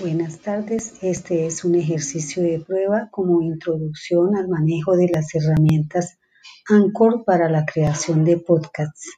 Buenas tardes, este es un ejercicio de prueba como introducción al manejo de las herramientas Anchor para la creación de podcasts.